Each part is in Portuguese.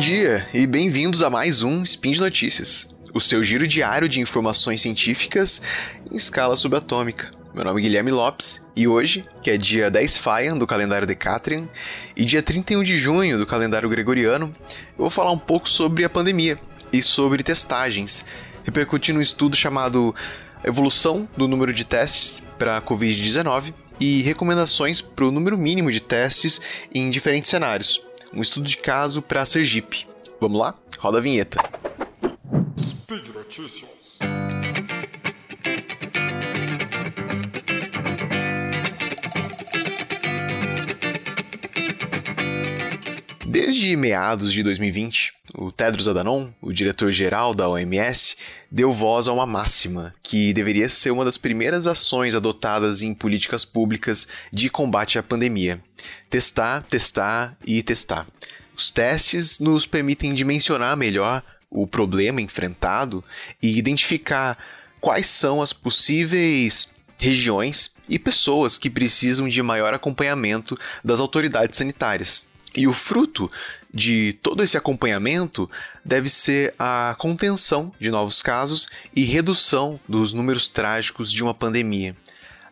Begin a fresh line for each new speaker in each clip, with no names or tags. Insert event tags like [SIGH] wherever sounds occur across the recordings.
dia e bem-vindos a mais um Spin de Notícias, o seu giro diário de informações científicas em escala subatômica. Meu nome é Guilherme Lopes e hoje, que é dia 10 Faian do calendário Decatrian e dia 31 de junho do calendário gregoriano, eu vou falar um pouco sobre a pandemia e sobre testagens, repercutindo um estudo chamado Evolução do número de testes para a Covid-19 e recomendações para o número mínimo de testes em diferentes cenários um estudo de caso para Sergipe. Vamos lá? Roda a vinheta. Speed Notícias. Desde meados de 2020, o Tedros Adhanom, o diretor-geral da OMS, deu voz a uma máxima que deveria ser uma das primeiras ações adotadas em políticas públicas de combate à pandemia: testar, testar e testar. Os testes nos permitem dimensionar melhor o problema enfrentado e identificar quais são as possíveis regiões e pessoas que precisam de maior acompanhamento das autoridades sanitárias. E o fruto de todo esse acompanhamento deve ser a contenção de novos casos e redução dos números trágicos de uma pandemia.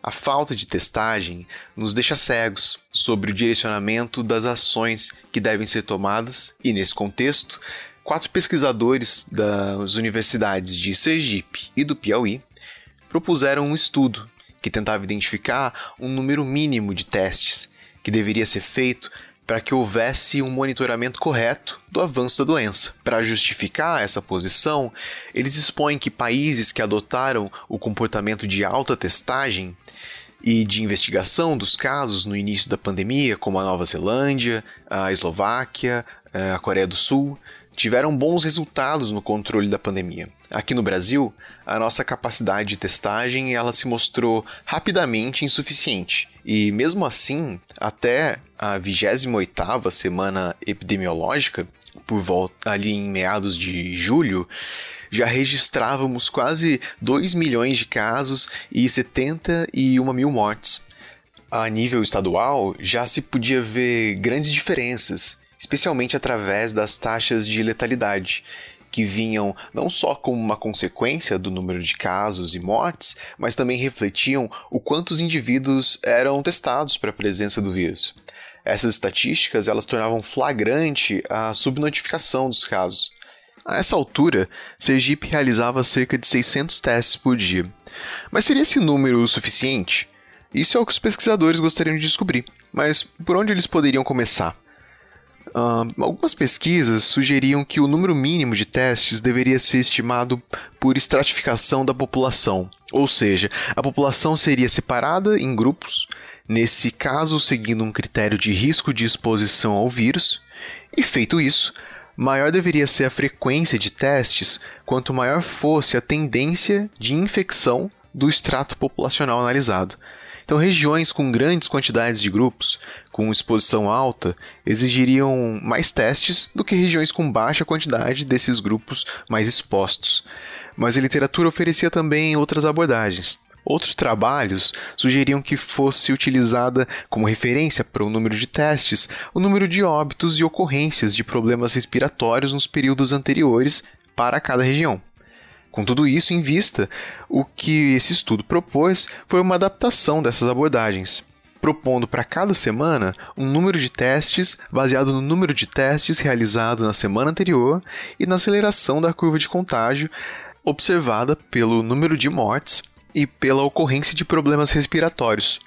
A falta de testagem nos deixa cegos sobre o direcionamento das ações que devem ser tomadas, e nesse contexto, quatro pesquisadores das universidades de Sergipe e do Piauí propuseram um estudo que tentava identificar um número mínimo de testes que deveria ser feito para que houvesse um monitoramento correto do avanço da doença. Para justificar essa posição, eles expõem que países que adotaram o comportamento de alta testagem e de investigação dos casos no início da pandemia, como a Nova Zelândia, a Eslováquia, a Coreia do Sul, tiveram bons resultados no controle da pandemia. Aqui no Brasil, a nossa capacidade de testagem ela se mostrou rapidamente insuficiente. E mesmo assim, até a 28ª semana epidemiológica, por volta ali em meados de julho, já registrávamos quase 2 milhões de casos e 71 mil mortes. A nível estadual, já se podia ver grandes diferenças, especialmente através das taxas de letalidade, que vinham não só como uma consequência do número de casos e mortes, mas também refletiam o quanto os indivíduos eram testados para a presença do vírus. Essas estatísticas elas tornavam flagrante a subnotificação dos casos. A essa altura, Sergipe realizava cerca de 600 testes por dia. Mas seria esse número o suficiente? Isso é o que os pesquisadores gostariam de descobrir. Mas por onde eles poderiam começar? Uh, algumas pesquisas sugeriam que o número mínimo de testes deveria ser estimado por estratificação da população, ou seja, a população seria separada em grupos, nesse caso seguindo um critério de risco de exposição ao vírus, e feito isso, maior deveria ser a frequência de testes quanto maior fosse a tendência de infecção do extrato populacional analisado. Então, regiões com grandes quantidades de grupos, com exposição alta, exigiriam mais testes do que regiões com baixa quantidade desses grupos mais expostos. Mas a literatura oferecia também outras abordagens. Outros trabalhos sugeriam que fosse utilizada como referência para o número de testes o número de óbitos e ocorrências de problemas respiratórios nos períodos anteriores para cada região. Com tudo isso em vista, o que esse estudo propôs foi uma adaptação dessas abordagens, propondo para cada semana um número de testes baseado no número de testes realizado na semana anterior e na aceleração da curva de contágio observada pelo número de mortes e pela ocorrência de problemas respiratórios,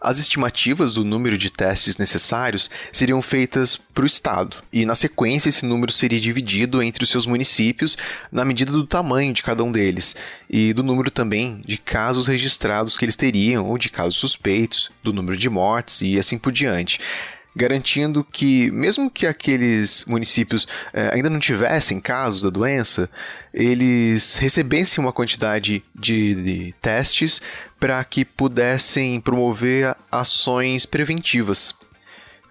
as estimativas do número de testes necessários seriam feitas para o Estado, e na sequência esse número seria dividido entre os seus municípios na medida do tamanho de cada um deles, e do número também de casos registrados que eles teriam, ou de casos suspeitos, do número de mortes e assim por diante garantindo que, mesmo que aqueles municípios eh, ainda não tivessem casos da doença, eles recebessem uma quantidade de, de testes para que pudessem promover ações preventivas.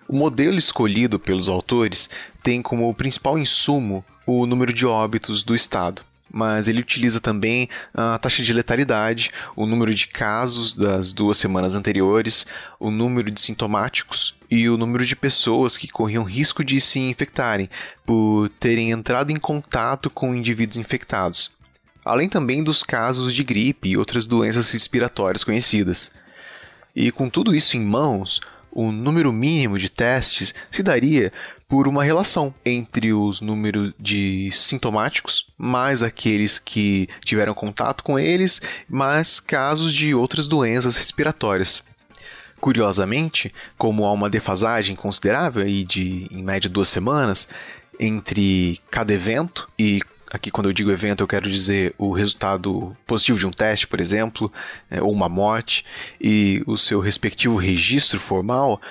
O modelo escolhido pelos autores tem como principal insumo o número de óbitos do estado. Mas ele utiliza também a taxa de letalidade, o número de casos das duas semanas anteriores, o número de sintomáticos e o número de pessoas que corriam risco de se infectarem por terem entrado em contato com indivíduos infectados, além também dos casos de gripe e outras doenças respiratórias conhecidas. E com tudo isso em mãos, o número mínimo de testes se daria por uma relação entre os números de sintomáticos, mais aqueles que tiveram contato com eles, mais casos de outras doenças respiratórias. Curiosamente, como há uma defasagem considerável aí de em média duas semanas entre cada evento e aqui quando eu digo evento eu quero dizer o resultado positivo de um teste, por exemplo, é, ou uma morte, e o seu respectivo registro formal,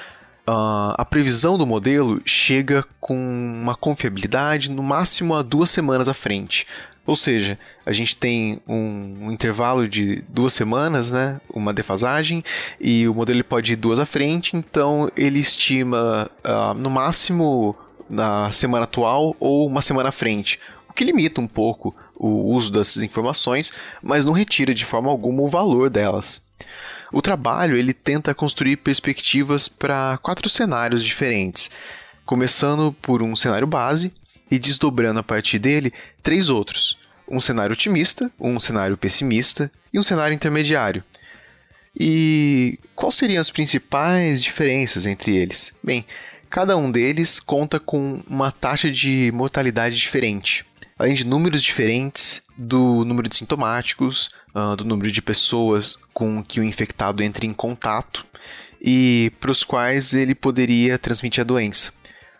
uh, a previsão do modelo chega com uma confiabilidade no máximo a duas semanas à frente. Ou seja, a gente tem um, um, intervalo de duas semanas, né, uma defasagem, e o modelo pode ir duas à frente, então ele estima uh, no máximo na semana atual ou uma semana à frente, que limita um pouco o uso dessas informações, mas não retira de forma alguma o valor delas. O trabalho ele tenta construir perspectivas para quatro cenários diferentes, começando por um cenário base e desdobrando a partir dele três outros: um cenário otimista, um cenário pessimista e um cenário intermediário. E quais seriam as principais diferenças entre eles? Bem, cada um deles conta com uma taxa de mortalidade diferente além de números diferentes do número de sintomáticos, uh, do número de pessoas com que o infectado entra em contato e para os quais ele poderia transmitir a doença.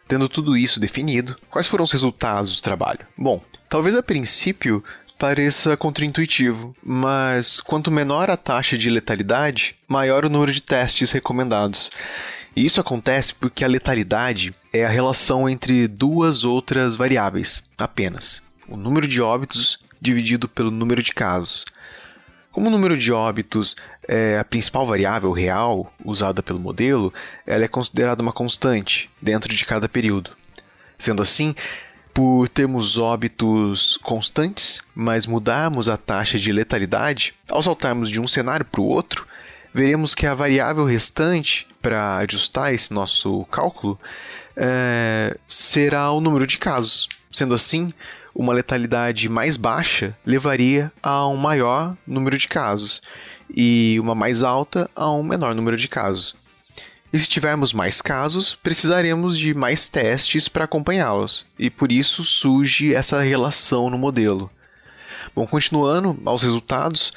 Tendo tudo isso definido, quais foram os resultados do trabalho? Bom, talvez a princípio pareça contraintuitivo, mas quanto menor a taxa de letalidade, maior o número de testes recomendados. E isso acontece porque a letalidade é a relação entre duas outras variáveis apenas o número de óbitos dividido pelo número de casos. Como o número de óbitos é a principal variável real usada pelo modelo, ela é considerada uma constante dentro de cada período. Sendo assim, por termos óbitos constantes, mas mudarmos a taxa de letalidade, ao saltarmos de um cenário para o outro, veremos que a variável restante para ajustar esse nosso cálculo é, será o número de casos. Sendo assim, uma letalidade mais baixa levaria a um maior número de casos e uma mais alta a um menor número de casos. E se tivermos mais casos, precisaremos de mais testes para acompanhá-los, e por isso surge essa relação no modelo. Bom, continuando aos resultados,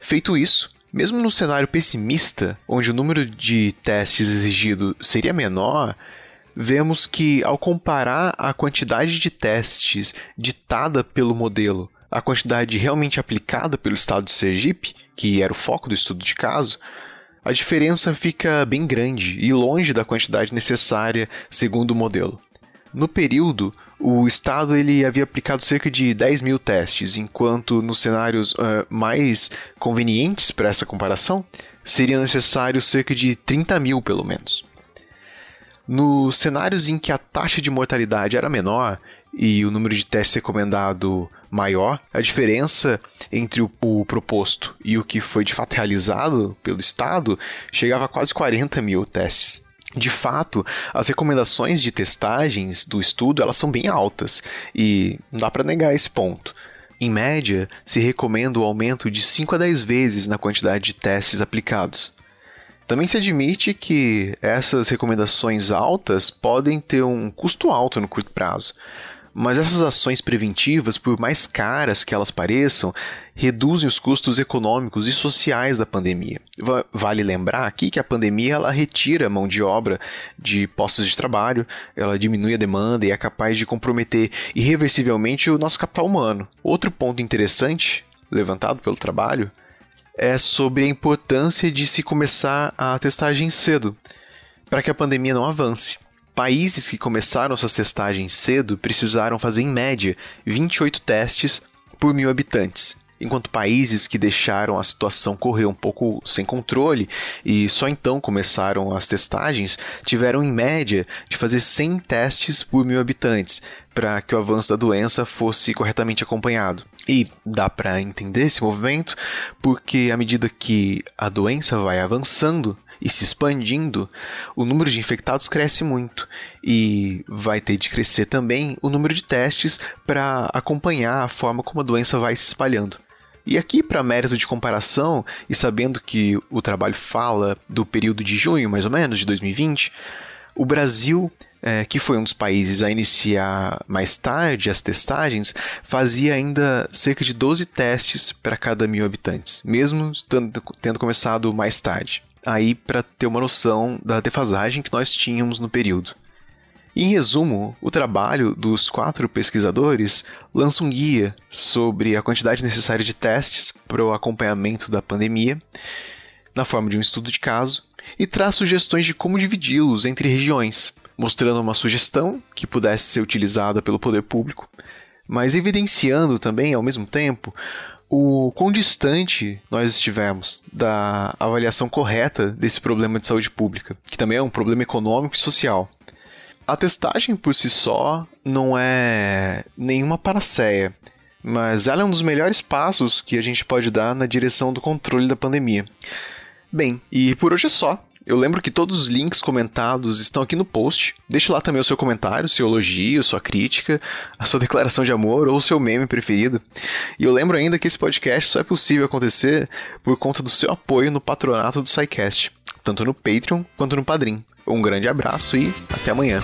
feito isso, mesmo no cenário pessimista, onde o número de testes exigido seria menor, vemos que, ao comparar a quantidade de testes ditada pelo modelo à quantidade realmente aplicada pelo estado de Sergipe, que era o foco do estudo de caso, a diferença fica bem grande e longe da quantidade necessária segundo o modelo. No período, o Estado ele havia aplicado cerca de 10 mil testes, enquanto nos cenários uh, mais convenientes para essa comparação, seriam necessários cerca de 30 mil, pelo menos. Nos cenários em que a taxa de mortalidade era menor e o número de testes recomendado maior, a diferença entre o, o, proposto e o que foi de fato realizado pelo Estado chegava a quase 40 mil testes. De fato, as recomendações de testagens do estudo elas são bem altas e não dá para negar esse ponto. Em média, se recomenda o aumento de 5 a 10 vezes na quantidade de testes aplicados. Também se admite que essas recomendações altas podem ter um custo alto no curto prazo. Mas essas ações preventivas, por mais caras que elas pareçam, reduzem os custos econômicos e sociais da pandemia. Vale lembrar aqui que a pandemia ela retira mão de obra de postos de trabalho, ela diminui a demanda e é capaz de comprometer irreversivelmente o nosso capital humano. Outro ponto interessante levantado pelo trabalho é sobre a importância de se começar a testagem cedo, para que a pandemia não avance. Países que começaram suas testagens cedo precisaram fazer, em média, 28 testes por mil habitantes, enquanto países que deixaram a situação correr um pouco sem controle e só então começaram as testagens tiveram, em média, de fazer 100 testes por mil habitantes, para que o avanço da doença fosse corretamente acompanhado. E dá para entender esse movimento porque à medida que a doença vai avançando, e se expandindo, o número de infectados cresce muito e vai ter de crescer também o número de testes para acompanhar a forma como a doença vai se espalhando. E aqui, para mérito de comparação, e sabendo que o trabalho fala do período de junho, mais ou menos, de 2020, o Brasil, é, que foi um dos países a iniciar mais tarde as testagens, fazia ainda cerca de 12 testes para cada mil habitantes, mesmo tendo começado mais tarde aí para ter uma noção da defasagem que nós tínhamos no período. Em resumo, o trabalho dos quatro pesquisadores lança um guia sobre a quantidade necessária de testes para o acompanhamento da pandemia, na forma de um estudo de caso, e traz sugestões de como dividi-los entre regiões, mostrando uma sugestão que pudesse ser utilizada pelo poder público, mas evidenciando também, ao mesmo tempo, o quão distante nós estivemos da avaliação correta desse problema de saúde pública, que também é um problema econômico e social. A testagem por si só não é nenhuma paraceia, mas ela é um dos melhores passos que a gente pode dar na direção do controle da pandemia. Bem, e por hoje é só. Eu lembro que todos os links comentados estão aqui no post. Deixe lá também o seu comentário, seu elogio, sua crítica, a sua [LAUGHS] declaração de amor ou o seu meme preferido. E eu lembro ainda que esse podcast só é possível acontecer por conta do seu apoio no patronato do SciCast, tanto no Patreon quanto no Padrim. Um grande abraço e até amanhã.